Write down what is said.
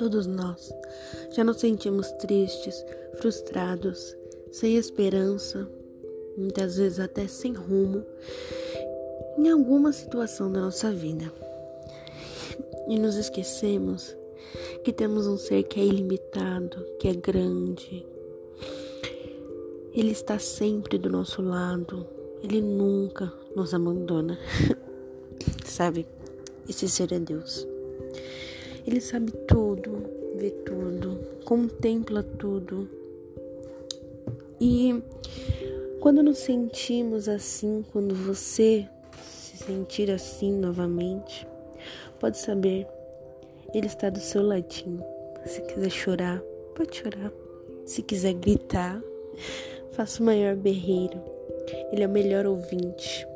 Todos nós já nos sentimos tristes, frustrados, sem esperança, muitas vezes até sem rumo, em alguma situação da nossa vida. E nos esquecemos que temos um ser que é ilimitado, que é grande. Ele está sempre do nosso lado, ele nunca nos abandona. Sabe? Esse ser é Deus. Ele sabe tudo, vê tudo, contempla tudo. E quando nos sentimos assim, quando você se sentir assim novamente, pode saber, Ele está do seu ladinho. Se quiser chorar, pode chorar. Se quiser gritar, faça o maior berreiro. Ele é o melhor ouvinte.